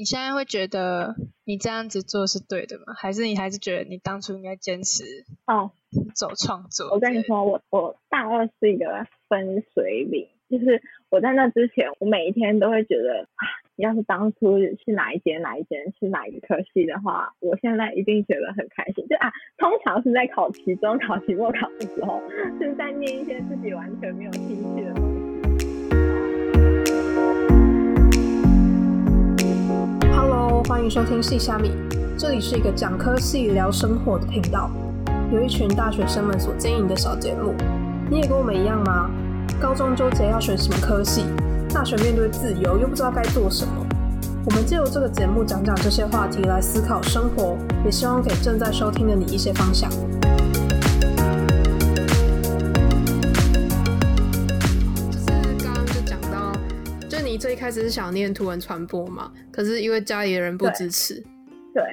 你现在会觉得你这样子做是对的吗？还是你还是觉得你当初应该坚持哦走创作？我跟你说，我我大二是一个分水岭，就是我在那之前，我每一天都会觉得啊，要是当初是哪一间哪一间是哪一个科系的话，我现在一定觉得很开心。就啊，通常是在考期中考、期末考的时候，是在念一些自己完全没有兴趣的 Hello，欢迎收听系虾米，这里是一个讲科系聊生活的频道，由一群大学生们所经营的小节目。你也跟我们一样吗？高中纠结要选什么科系，大学面对自由又不知道该做什么。我们借由这个节目讲讲这些话题来思考生活，也希望给正在收听的你一些方向。开始是想念图文传播嘛，可是因为家里的人不支持，对，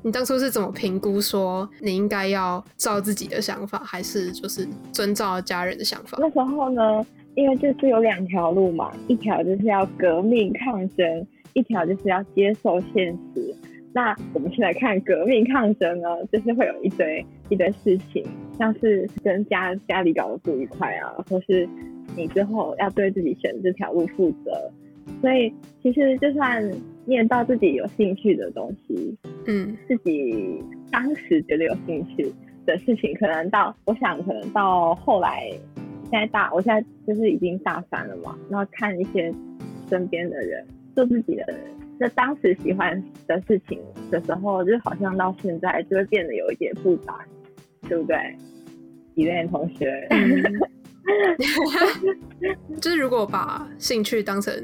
你当初是怎么评估说你应该要照自己的想法，还是就是遵照家人的想法？那时候呢，因为就是有两条路嘛，一条就是要革命抗争，一条就是要接受现实。那我们先来看革命抗争呢，就是会有一堆一堆事情，像是跟家家里搞得不愉快啊，或是你之后要对自己选这条路负责。所以其实就算念到自己有兴趣的东西，嗯。自己当时觉得有兴趣的事情，可能到我想可能到后来，现在大我现在就是已经大三了嘛，然后看一些身边的人做自己的人，那当时喜欢的事情的时候，就好像到现在就会变得有一点复杂，对不对？李恋同学，就是如果把兴趣当成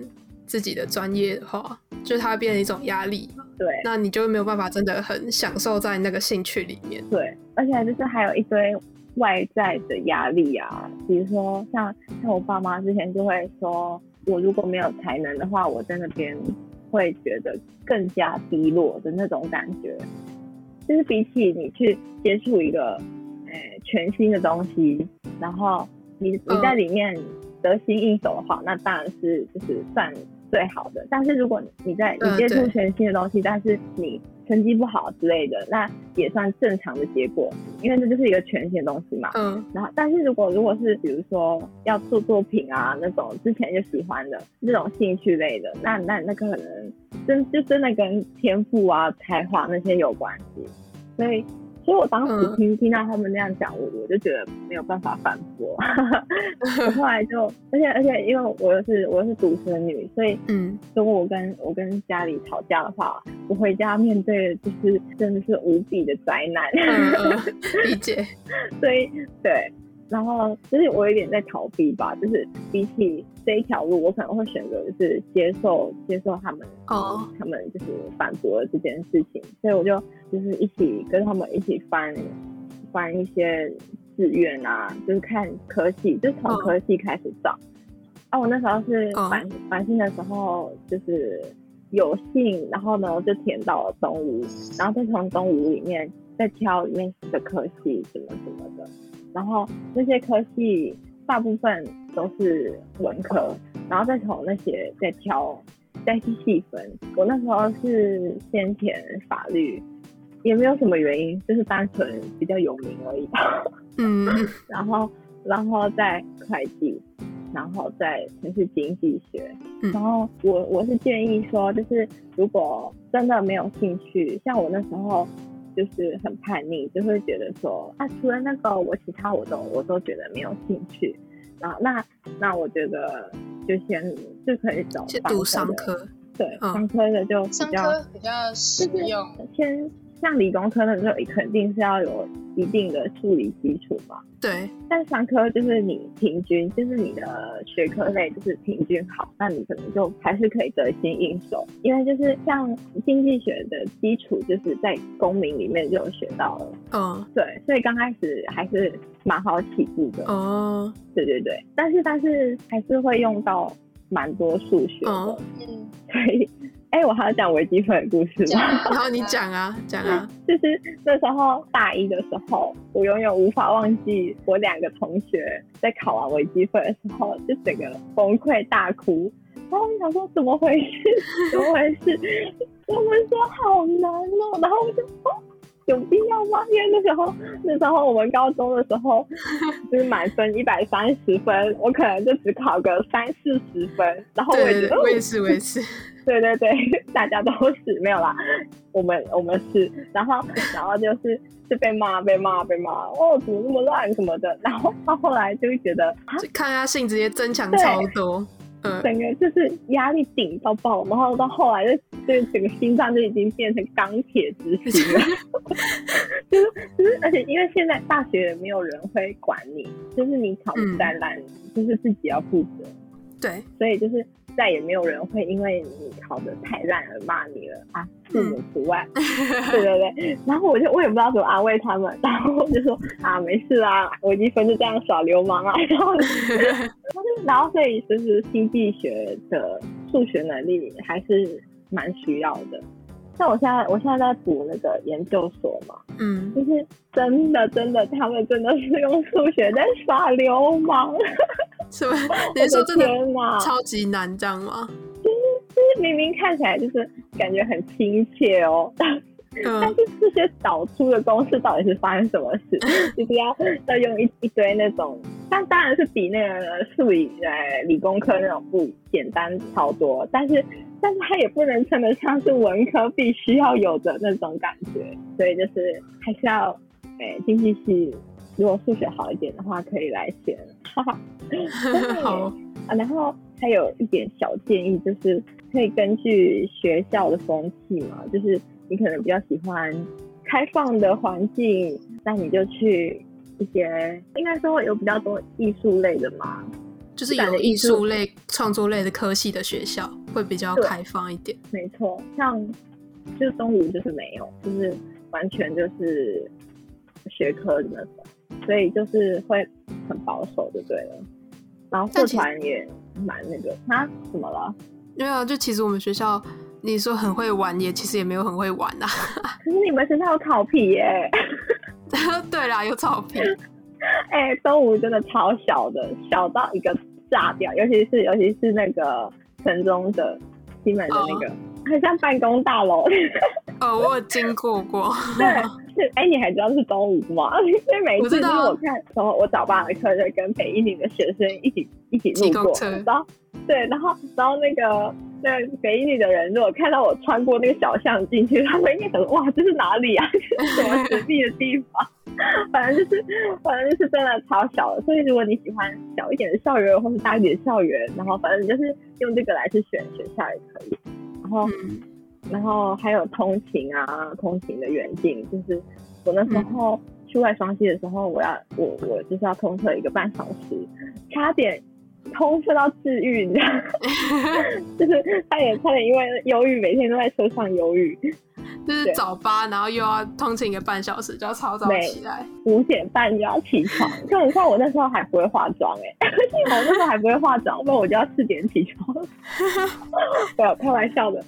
自己的专业的话，就它会变成一种压力嘛，对那你就没有办法真的很享受在那个兴趣里面。对，而且就是还有一堆外在的压力啊，比如说像像我爸妈之前就会说，我如果没有才能的话，我在那边会觉得更加低落的那种感觉。就是比起你去接触一个呃全新的东西，然后你你在里面得心应手的话，那当然是就是算最好的。但是如果你在你嗯接触全新的东西，但是你成绩不好之类的，那也算正常的结果，因为这就是一个全新的东西嘛。嗯然后，但是如果如果是比如说要做作品啊那种之前就喜欢的这种兴趣类的，那那那可能真就真的跟天赋啊、才华那些有关系。所以，所以我当时嗯听、听到他们那样讲，我我就觉得没有办法反驳。我后来就，而且而且因为我又是我又是独生女，所以嗯，如果我跟我跟家里吵架的话，我回家面对的就是真的是无比的灾难。嗯嗯，理解。所以对，然后就是我有点在逃避吧，就是比起这一条路，我可能会选择就是接受接受他们哦，他们就是反驳了这件事情，所以我就就是一起跟他们一起翻翻一些志愿啊，就是看科系，就是从嗯科系开始找。啊，我那时候是嗯繁繁星的时候，就是有幸，然后呢就填到了东吴，然后再从东吴里面再挑里面的科系什么什么的，然后那些科系大部分都是文科，然后再从那些再挑再去细分。我那时候是先填法律，也没有什么原因，就是单纯比较有名而已。嗯 然后，然后再会计，然后再城市经济学。嗯然后我我是建议说，就是如果真的没有兴趣，像我那时候就是很叛逆，就会觉得说啊，除了那个我其他我都我都觉得没有兴趣。然后那那我觉得就先就可以找去读商商科。对，嗯商科的就比商较科比较实用，先像理工科的就肯定是要有一定的数理基础嘛。对，但商科就是你平均，就是你的学科类就是平均好，那你可能就还是可以得心应手。因为就是像经济学的基础，就是在公民里面就有学到了，嗯对，所以刚开始还是蛮好起步的，哦，对对对。但是但是还是会用到蛮多数学的，哦嗯，所以哎、我还要讲微积分的故事吗？然后你讲啊讲啊，就是那时候大一的时候，我永远无法忘记我两个同学在考完微积分的时候，就整个崩溃大哭。然后我想说怎么回事？怎么回事？我们说好难哦，然后我就哦，有必要吗？因为那时候那时候我们高中的时候，就是满分一百三十分，我可能就只考个三四十分，然后我也觉得，我也是，我也是。对 对对，大家都是没有啦，我们我们是，然后然后就是就被骂被骂被骂，哦怎么那么乱什么的，然后到后来就会觉得，看他性直接增强超多，嗯，整个就是压力顶到爆，然后到后来就就整个心脏就已经变成钢铁之心了，就是就是而且因为现在大学也没有人会管你，就是你考再烂，就是自己要负责，对，所以就是。再也没有人会因为你考得太烂而骂你了啊，父母除外。对对对，然后我就我也不知道怎么安慰他们，然后我就说啊，没事啊，我一分就这样耍流氓啊。然后，然后所以其实经济学的数学能力还是蛮需要的。像我现在，我现在在读那个研究所嘛，嗯，就是真的，真的，他们真的是用数学在耍流氓，是吗？你说真的超级难，这样吗？就是就是明明看起来就是感觉很亲切哦，但是这些导出的公式到底是发生什么事？就是要要用一一堆那种，但当然是比那个数理呃理工科那种不简单超多，但是。但是它也不能称得上是文科必须要有的那种感觉，所以就是还是要，哎，经济系如果数学好一点的话，可以来选。好啊，然后还有一点小建议，就是可以根据学校的风气嘛，就是你可能比较喜欢开放的环境，那你就去一些应该说有比较多艺术类的嘛。就是有艺术类、创作类的科系的学校会比较开放一点。没错，像就东吴就是没有，就是完全就是学科的那种，所以就是会很保守就对了。然后社团也蛮那个，他，怎么了？没有，就其实我们学校你说很会玩，也其实也没有很会玩啊。可是你们学校有草皮耶？对啦，有草皮。哎，东吴真的超小的，小到一个炸掉，尤其是尤其是那个城中的西门的那个，很像办公大楼。哦，我有经过过。对，是 哎，你还知道是东吴吗？因为每次就是我看，然后我早八的课就跟北一女的学生一起一起路过，然后对，然后然后那个那北一女的人如果看到我穿过那个小巷进去，他们应该想说哇，这是哪里啊？什么神秘的地方？反正就是，反正就是真的超小的，所以如果你喜欢小一点的校园或者大一点的校园，然后反正就是用这个来去选学校也可以。然后，然后还有通勤啊，通勤的远近，就是我那时候去外双溪的时候，我要我我就是要通车一个半小时，差点通车到治愈，你知道，就是差点差点因为忧郁，每天都在车上忧郁。就是早八，然后又要通勤一个半小时，就要超早起来，五点半就要起床。就你看我那时候还不会化妆哎，我那时候还不会化妆，不然我就要四点起床。没有开玩笑的，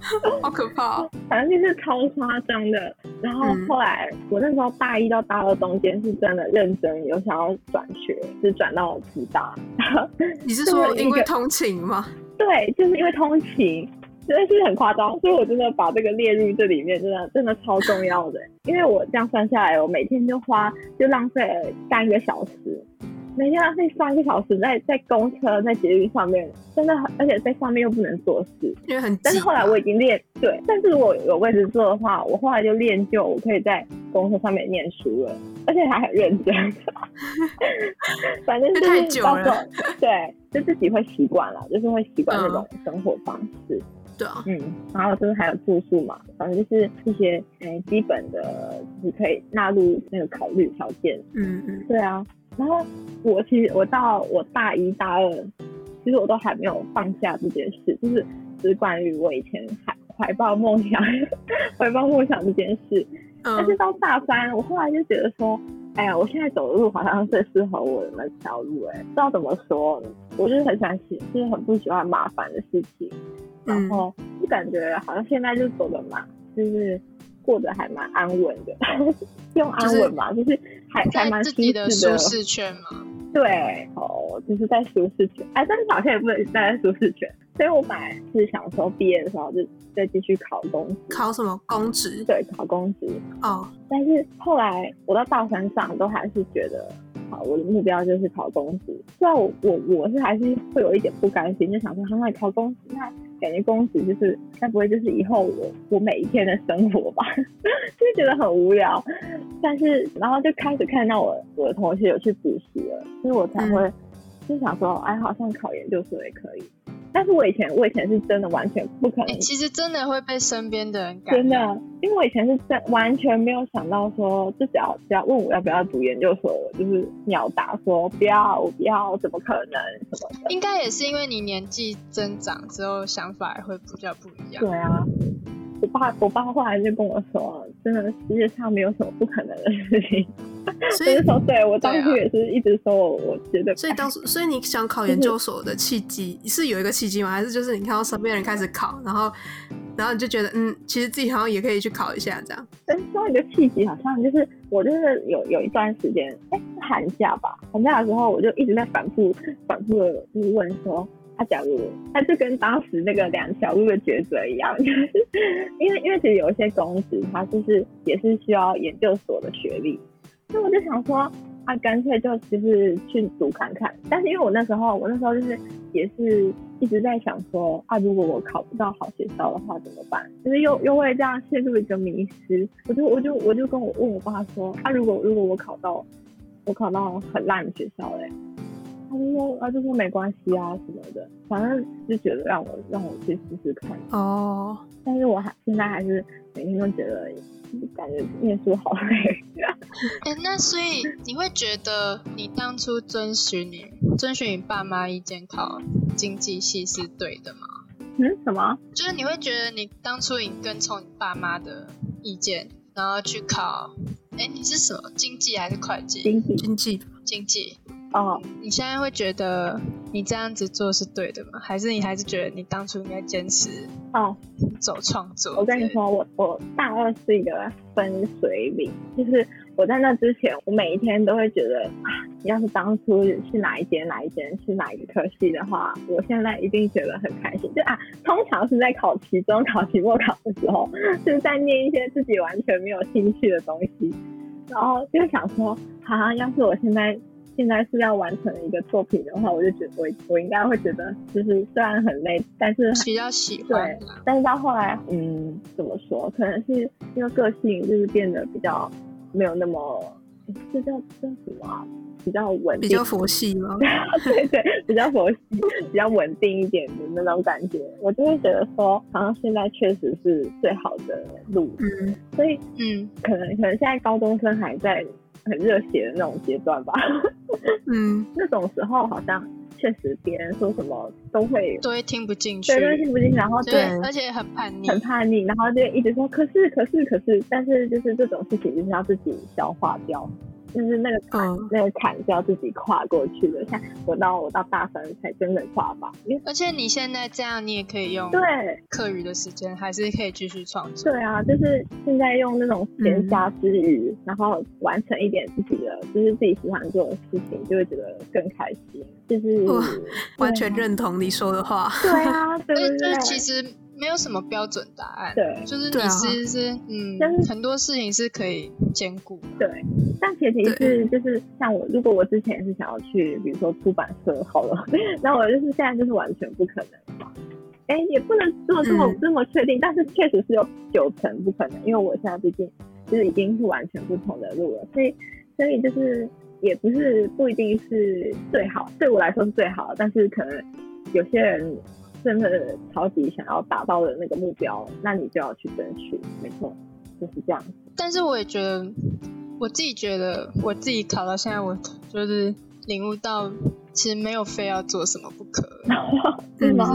好可怕。反正就是超夸张的。然后后来我那时候大一到大二中间是真的认真有想要转学，就转到福大。你是说因为通勤吗？对，就是因为通勤。真的是很夸张，所以我真的把这个列入这里面，真的真的超重要的。因为我这样算下来，我每天就花就浪费三个小时，每天浪费三个小时在在公车在捷运上面，真的很，而且在上面又不能做事，因为很。但是后来我已经练对，但是如果有位置坐的话，我后来就练就我可以在公车上面念书了，而且还很认真。反正就是到时候对，就自己会习惯了，就是会习惯那种生活方式。对啊，嗯，然后就是还有住宿嘛，反正就是一些诶基本的，就是可以纳入那个考虑条件。嗯嗯，对啊。然后我其实我到我大一大二，其实我都还没有放下这件事，就是只关于我以前还怀抱梦想、怀抱梦想这件事。但是到大三，我后来就觉得说，哎呀，我现在走的路好像最适合我的那条路，哎，不知道怎么说，我就是很喜欢喜，就是很不喜欢麻烦的事情。然后就感觉好像现在就走的蛮，就是过得还蛮安稳的，用安稳嘛，就是还还蛮自己的舒适圈吗。对，哦，就是在舒适圈，哎，但是好像也不能待在舒适圈，所以我本来是想说毕业的时候就再继续考公职，考什么公职？对，考公职。哦，但是后来我到大三上都还是觉得，好，我的目标就是考公职。虽然我我我是还是会有一点不甘心，就想说，好，那考公职，那感觉公职就是该不会就是以后我我每一天的生活吧？就觉得很无聊。但是然后就开始看到我我的同学有去补习了，所以我才会就想说，哎，好像考研究所也可以。但是我以前我以前是真的完全不可能，其实真的会被身边的人感真的，因为我以前是真完全没有想到说，就只要只要问我要不要读研究所，我就是秒答说不要，我不要，怎么可能什么的。应该也是因为你年纪增长之后，想法会比较不一样。对啊，我爸我爸后来就跟我说，真的世界上没有什么不可能的事情。所以说，对我当初也是一直说，我我觉得。所以当时，所以你想考研究所的契机是有一个契机吗？还是就是你看到身边人开始考，然后，然后你就觉得，嗯，其实自己好像也可以去考一下这样。嗯，说一个契机，好像就是我就是有有一段时间，哎，寒假吧，寒假的时候我就一直在反复反复的就是问说，他假如他就跟当时那个两条路的抉择一样，就是因为因为其实有一些公司，它就是也是需要研究所的学历。所以我就想说，啊，干脆就就是去读看看。但是因为我那时候，我那时候就是也是一直在想说，啊，如果我考不到好学校的话怎么办？就是又又会这样陷入一个迷失。我就我就我就跟我问我爸说，啊，如果如果我考到我考到很烂的学校嘞，他就说啊，就说没关系啊什么的，反正就觉得让我让我去试试看。哦，但是我还现在还是每天都觉得。感觉念书好累。哎，那所以你会觉得你当初遵循你遵循你爸妈意见考经济系是对的吗？嗯，什么？就是你会觉得你当初你跟从你爸妈的意见，然后去考，哎，你是什么经济还是会计？经济，经济，经济。哦，你现在会觉得你这样子做是对的吗？还是你还是觉得你当初应该坚持哦走创作？我跟你说，我我大二是一个分水岭，就是我在那之前，我每一天都会觉得啊，要是当初是哪一间哪一间是哪一个科系的话，我现在一定觉得很开心。就啊，通常是在考期中考、期末考的时候，就是在念一些自己完全没有兴趣的东西，然后就想说，啊，要是我现在。现在是要完成一个作品的话，我就觉得我我应该会觉得，就是虽然很累，但是比较喜欢。对，但是到后来，嗯，怎么说？可能是因为个性就是变得比较没有那么，这叫叫什么？比较稳定，比较佛系吗？对对，比较佛系，比较稳定一点的那种感觉，我就会觉得说，好像现在确实是最好的路。嗯，所以嗯，可能可能现在高中生还在。很热血的那种阶段吧，嗯，那种时候好像确实别人说什么都会都会听不进去，对，都会听不进去，然后对，而且很叛逆，很叛逆，然后就一直说可是可是可是，但是就是这种事情就是要自己消化掉。就是那个坎，那个坎是要自己跨过去的。像我到我到大三才真的跨吧。而且你现在这样，你也可以用对课余的时间，还是可以继续创作。对啊，就是现在用那种闲暇之余，然后完成一点自己的，就是自己喜欢做的事情，就会觉得更开心。就是完全认同你说的话。对啊，对对对，其实。没有什么标准答案，对，就是你其实是嗯，但是很多事情是可以兼顾，对。但前提是就是像我，如果我之前是想要去，比如说出版社好了，那我就是现在就是完全不可能嘛。哎，也不能做这么这么确定，但是确实是有九成不可能，因为我现在毕竟就是已经是完全不同的路了，所以所以就是也不是不一定是最好，对我来说是最好，但是可能有些人。真的超级想要达到的那个目标，那你就要去争取，没错，就是这样。但是我也觉得，我自己觉得，我自己考到现在，我就是领悟到，其实没有非要做什么不可，是吗？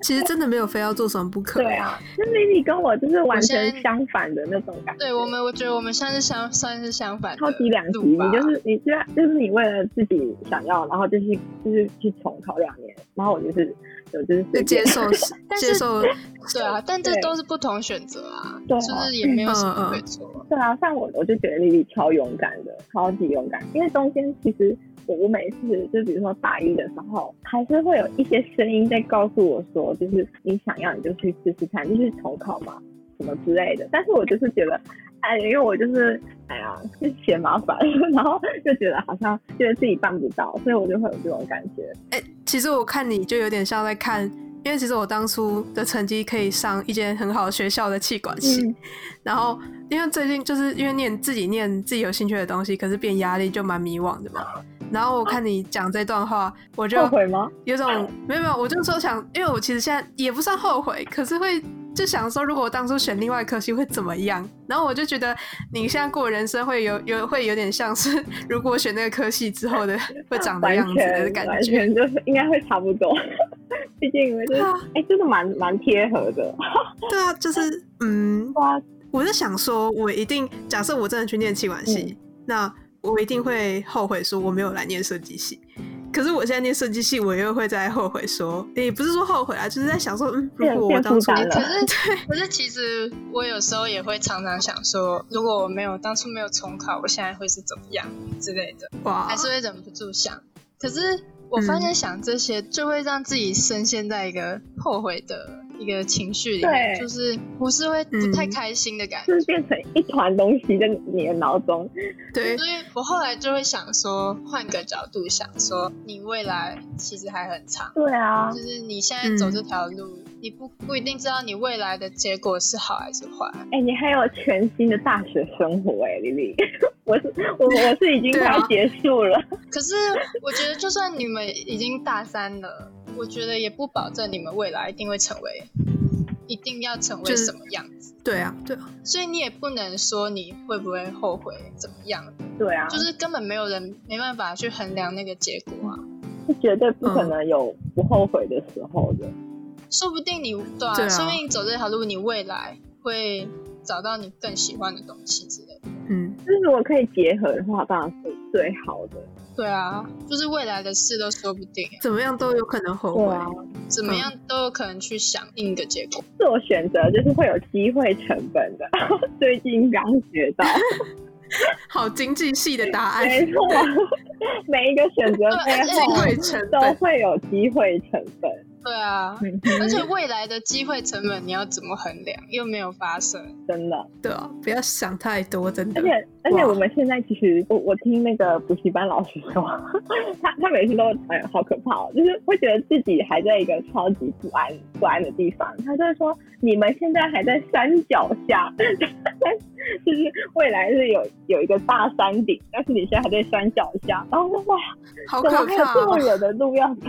其实真的没有非要做什么不可。对啊，那 Lily 跟我就是完全相反的那种感觉。对我们，我觉得我们算是相算是相反，超级两极。你就是你，居然就是你为了自己想要，然后就是就是去重考两年，然后我就是。就 是接受，接受，对啊，但这都是不同选择啊，就是也没有什么对错。对啊，像我，我就觉得丽丽超勇敢的，超级勇敢。因为中间其实我我每次就比如说大一的时候，还是会有一些声音在告诉我说，就是你想要你就去试试看，就是重考嘛，什么之类的。但是我就是觉得，哎，因为我就是哎呀，就嫌麻烦，然后就觉得好像觉得自己办不到，所以我就会有这种感觉。哎，其实我看你就有点像在看。因为其实我当初的成绩可以上一间很好的学校的气管系，然后因为最近就是因为念自己念自己有兴趣的东西，可是变压力就蛮迷惘的嘛。然后我看你讲这段话，我就后悔吗？有种没有没有，我就说想，因为我其实现在也不算后悔，可是会就想说，如果我当初选另外一科系会怎么样？然后我就觉得你现在过人生会有有会有点像是，如果选那个科系之后的 会长的样子的感觉，完全就是应该会差不多。毕竟，就是哎，真的蛮蛮贴合的。对啊，就是嗯，我是想说，我一定假设我真的去念气管系，那。我一定会后悔说我没有来念设计系，可是我现在念设计系，我又会在后悔说，也不是说后悔啊，就是在想说，嗯，如果我当初，可是对，可是其实我有时候也会常常想说，如果我没有当初没有重考，我现在会是怎么样之类的，哇，还是会忍不住想。可是我发现想这些就会让自己深陷在一个后悔的。一个情绪里面，就是不是会不太开心的感觉，就是变成一团东西在你的脑中。对，所以我后来就会想说，换个角度想说，你未来其实还很长。对啊，就是你现在走这条路，你不不一定知道你未来的结果是好还是坏。哎，你还有全新的大学生活哎，丽丽，我是我我是已经快结束了。可是我觉得，就算你们已经大三了。我觉得也不保证你们未来一定会成为，一定要成为什么样子。对啊，对啊。所以你也不能说你会不会后悔怎么样。对啊。就是根本没有人没办法去衡量那个结果啊。是绝对不可能有不后悔的时候的。说不定你对啊，说不定走这条路，你未来会找到你更喜欢的东西之类的。嗯，就是如果可以结合的话，当然是最好的。对啊，就是未来的事都说不定，怎么样都有可能后悔，怎么样都有可能去想另一个结果。做选择就是会有机会成本的，最近刚学到，好经济系的答案，没错，每一个选择背后都会有机会成本。对啊，而且未来的机会成本你要怎么衡量？又没有发生，真的。对啊，不要想太多，真的。而且而且我们现在其实，我我听那个补习班老师说，他他每次都哎好可怕，哦，就是会觉得自己还在一个超级不安不安的地方。他就是说，你们现在还在山脚下，就是未来是有有一个大山顶，但是你现在还在山脚下。然后哇，好可怕，还有这么远的路要走。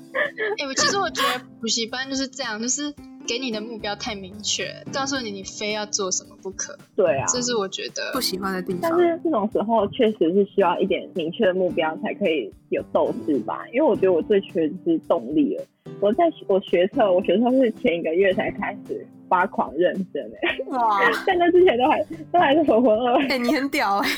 哎，我其实我。觉得补习班就是这样，就是给你的目标太明确，告诉你你非要做什么不可。对啊，这是我觉得不喜欢的地方。但是这种时候确实是需要一点明确的目标才可以有斗志吧？因为我觉得我最缺的是动力了。我在我学车，我学车是前一个月才开始发狂认真哎，哇！在那之前都还都还是浑浑噩噩。哎，你很屌哎！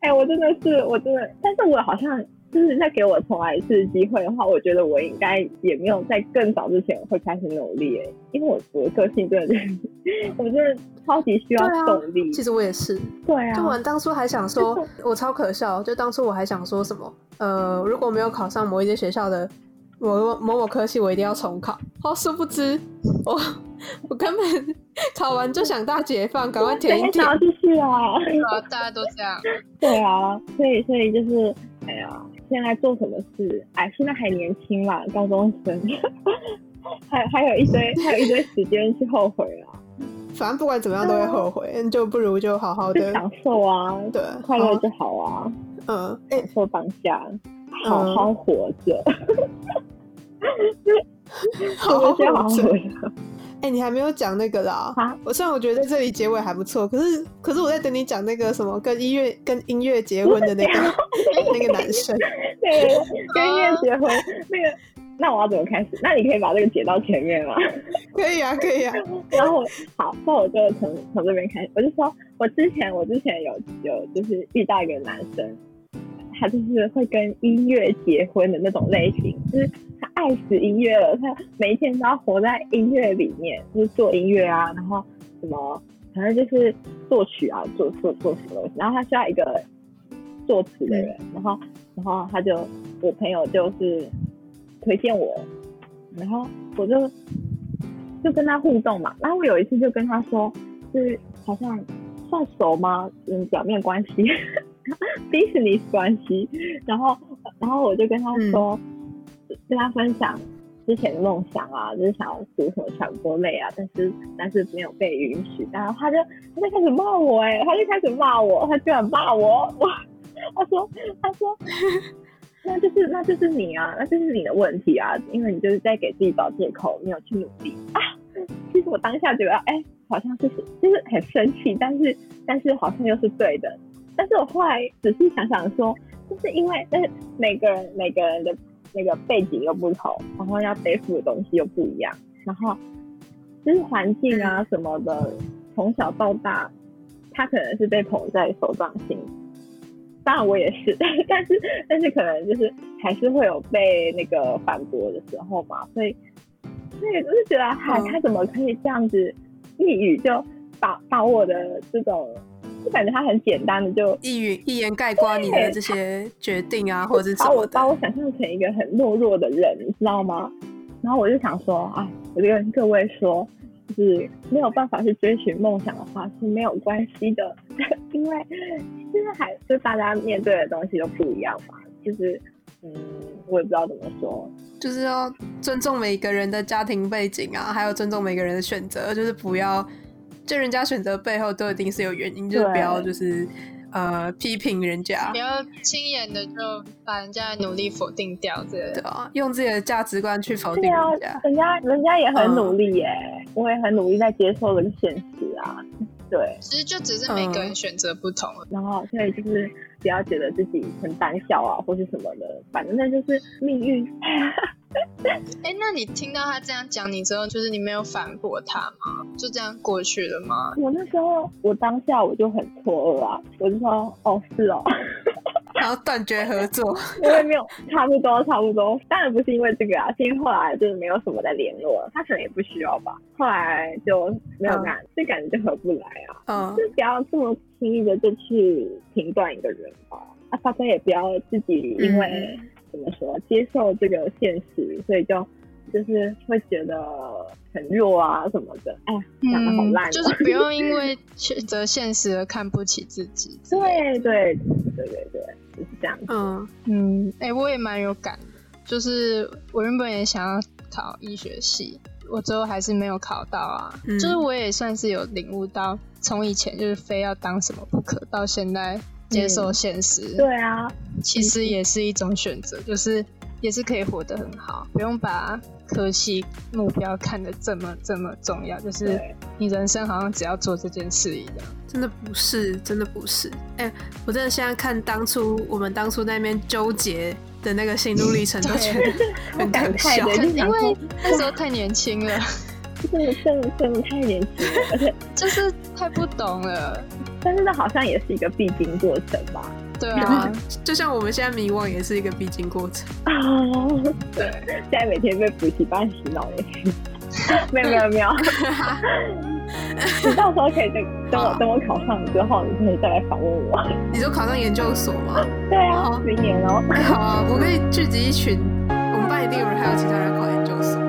哎，我真的是，我真的，但是我好像。就是再给我重来一次机会的话，我觉得我应该也没有在更早之前会开始努力哎，因为我我的个性真的，我真的超级需要动力。其实我也是，对啊。就我当初还想说，我超可笑。就当初我还想说什么，呃，如果没有考上某一间学校的某某某科系，我一定要重考。好，殊不知我我根本 考完就想大解放，赶快填一 填。继续啊！大家都这样。对啊，所以所以就是，哎呀。现在做什么事？哎，现在还年轻嘛，高中生，还还有一堆还有一堆时间去后悔啊。反正不管怎么样都会后悔，就不如就好好的享受啊，对，快乐就好啊。嗯，享受当下，好好活着，好 好活着。哎，你还没有讲那个啦！我虽然我觉得在这里结尾还不错，可是可是我在等你讲那个什么跟音乐跟音乐结婚的那个 那个男生，对，跟音乐结婚那个，那我要怎么开始？那你可以把这个解到前面吗？可以啊，可以啊。然后好，那我就从从这边开始，我就说我之前我之前有有就是遇到一个男生。他就是会跟音乐结婚的那种类型，就是他爱死音乐了，他每一天都要活在音乐里面，就是做音乐啊，然后什么，反正就是作曲啊，做做做什么东西，然后他需要一个作词的人，然后然后他就我朋友就是推荐我，然后我就就跟他互动嘛，然后我有一次就跟他说，就是好像算熟吗？嗯，表面关系，business 关系，然后然后我就跟他说，跟他分享。之前的梦想啊，就是想要读什么传播类啊，但是但是没有被允许，然后他就他就开始骂我，哎，他就开始骂我，他居然骂我，我 他说他说 那就是那就是你啊，那就是你的问题啊，因为你就是在给自己找借口，没有去努力啊。其实我当下觉得，哎，好像是就是很生气，但是但是好像又是对的，但是我后来仔细想想说，就是因为但是每个人每个人的。那个背景又不同，然后要背负的东西又不一样，然后就是环境啊什么的，从小到大，他可能是被捧在手掌心，当然我也是，但是但是可能就是还是会有被那个反驳的时候嘛，所以所以就是觉得，嗨，他怎么可以这样子一语就把把我的这种。就感觉他很简单的就一语一言概括你的这些决定啊，或者把我把我想象成一个很懦弱的人，你知道吗？然后我就想说，哎，我就跟各位说，就是没有办法去追寻梦想的话是没有关系的，因为现在还就大家面对的东西都不一样嘛。就是嗯，我也不知道怎么说，就是要尊重每一个人的家庭背景啊，还有尊重每个人的选择，就是不要。就人家选择背后都一定是有原因，就是不要就是呃批评人家，不要轻言的就把人家的努力否定掉，对啊，用自己的价值观去否定人家，人家人家也很努力耶，我也很努力在接受这个现实啊，对，其实就只是每个人选择不同，然后所以就是不要觉得自己很胆小啊或是什么的，反正那就是命运。哎，那你听到他这样讲你之后，就是你没有反驳他吗？就这样过去了吗？我那时候，我当下我就很错愕啊，我就说，哦，是哦，然后断绝合作，因为没有，差不多，差不多。当然不是因为这个啊，是因为后来就是没有什么在联络了，他可能也不需要吧。后来就没有感，这感觉就合不来啊。嗯，就不要这么轻易的就去评断一个人吧。啊，大家也不要自己因为。怎么说？接受这个现实，所以就就是会觉得很弱啊什么的。哎，讲的好烂。就是不用 因为选择现实而看不起自己。对对对对对，就是这样。嗯嗯，哎，我也蛮有感的。就是我原本也想要考医学系，我最后还是没有考到啊。就是我也算是有领悟到，从以前就是非要当什么不可，到现在。接受现实，对啊，其实也是一种选择，就是也是可以活得很好，不用把科系目标看得这么这么重要，就是你人生好像只要做这件事一样，真的不是，真的不是。哎，我真的现在看当初我们当初那边纠结的那个心路历程，都觉得很可笑，因为那时候太年轻了。真的真的真的太年轻了，而 且就是太不懂了。但是这好像也是一个必经过程吧？对啊，就像我们现在迷惘也是一个必经过程啊。对，现在每天被补习班洗脑也是。没有没有没有。你到时候可以等等我等我考上之后，你可以再来访问我。你说考上研究所吗？对啊，明年哦。好啊，我可以聚集一群，我们班一定有人还有其他人考研究所。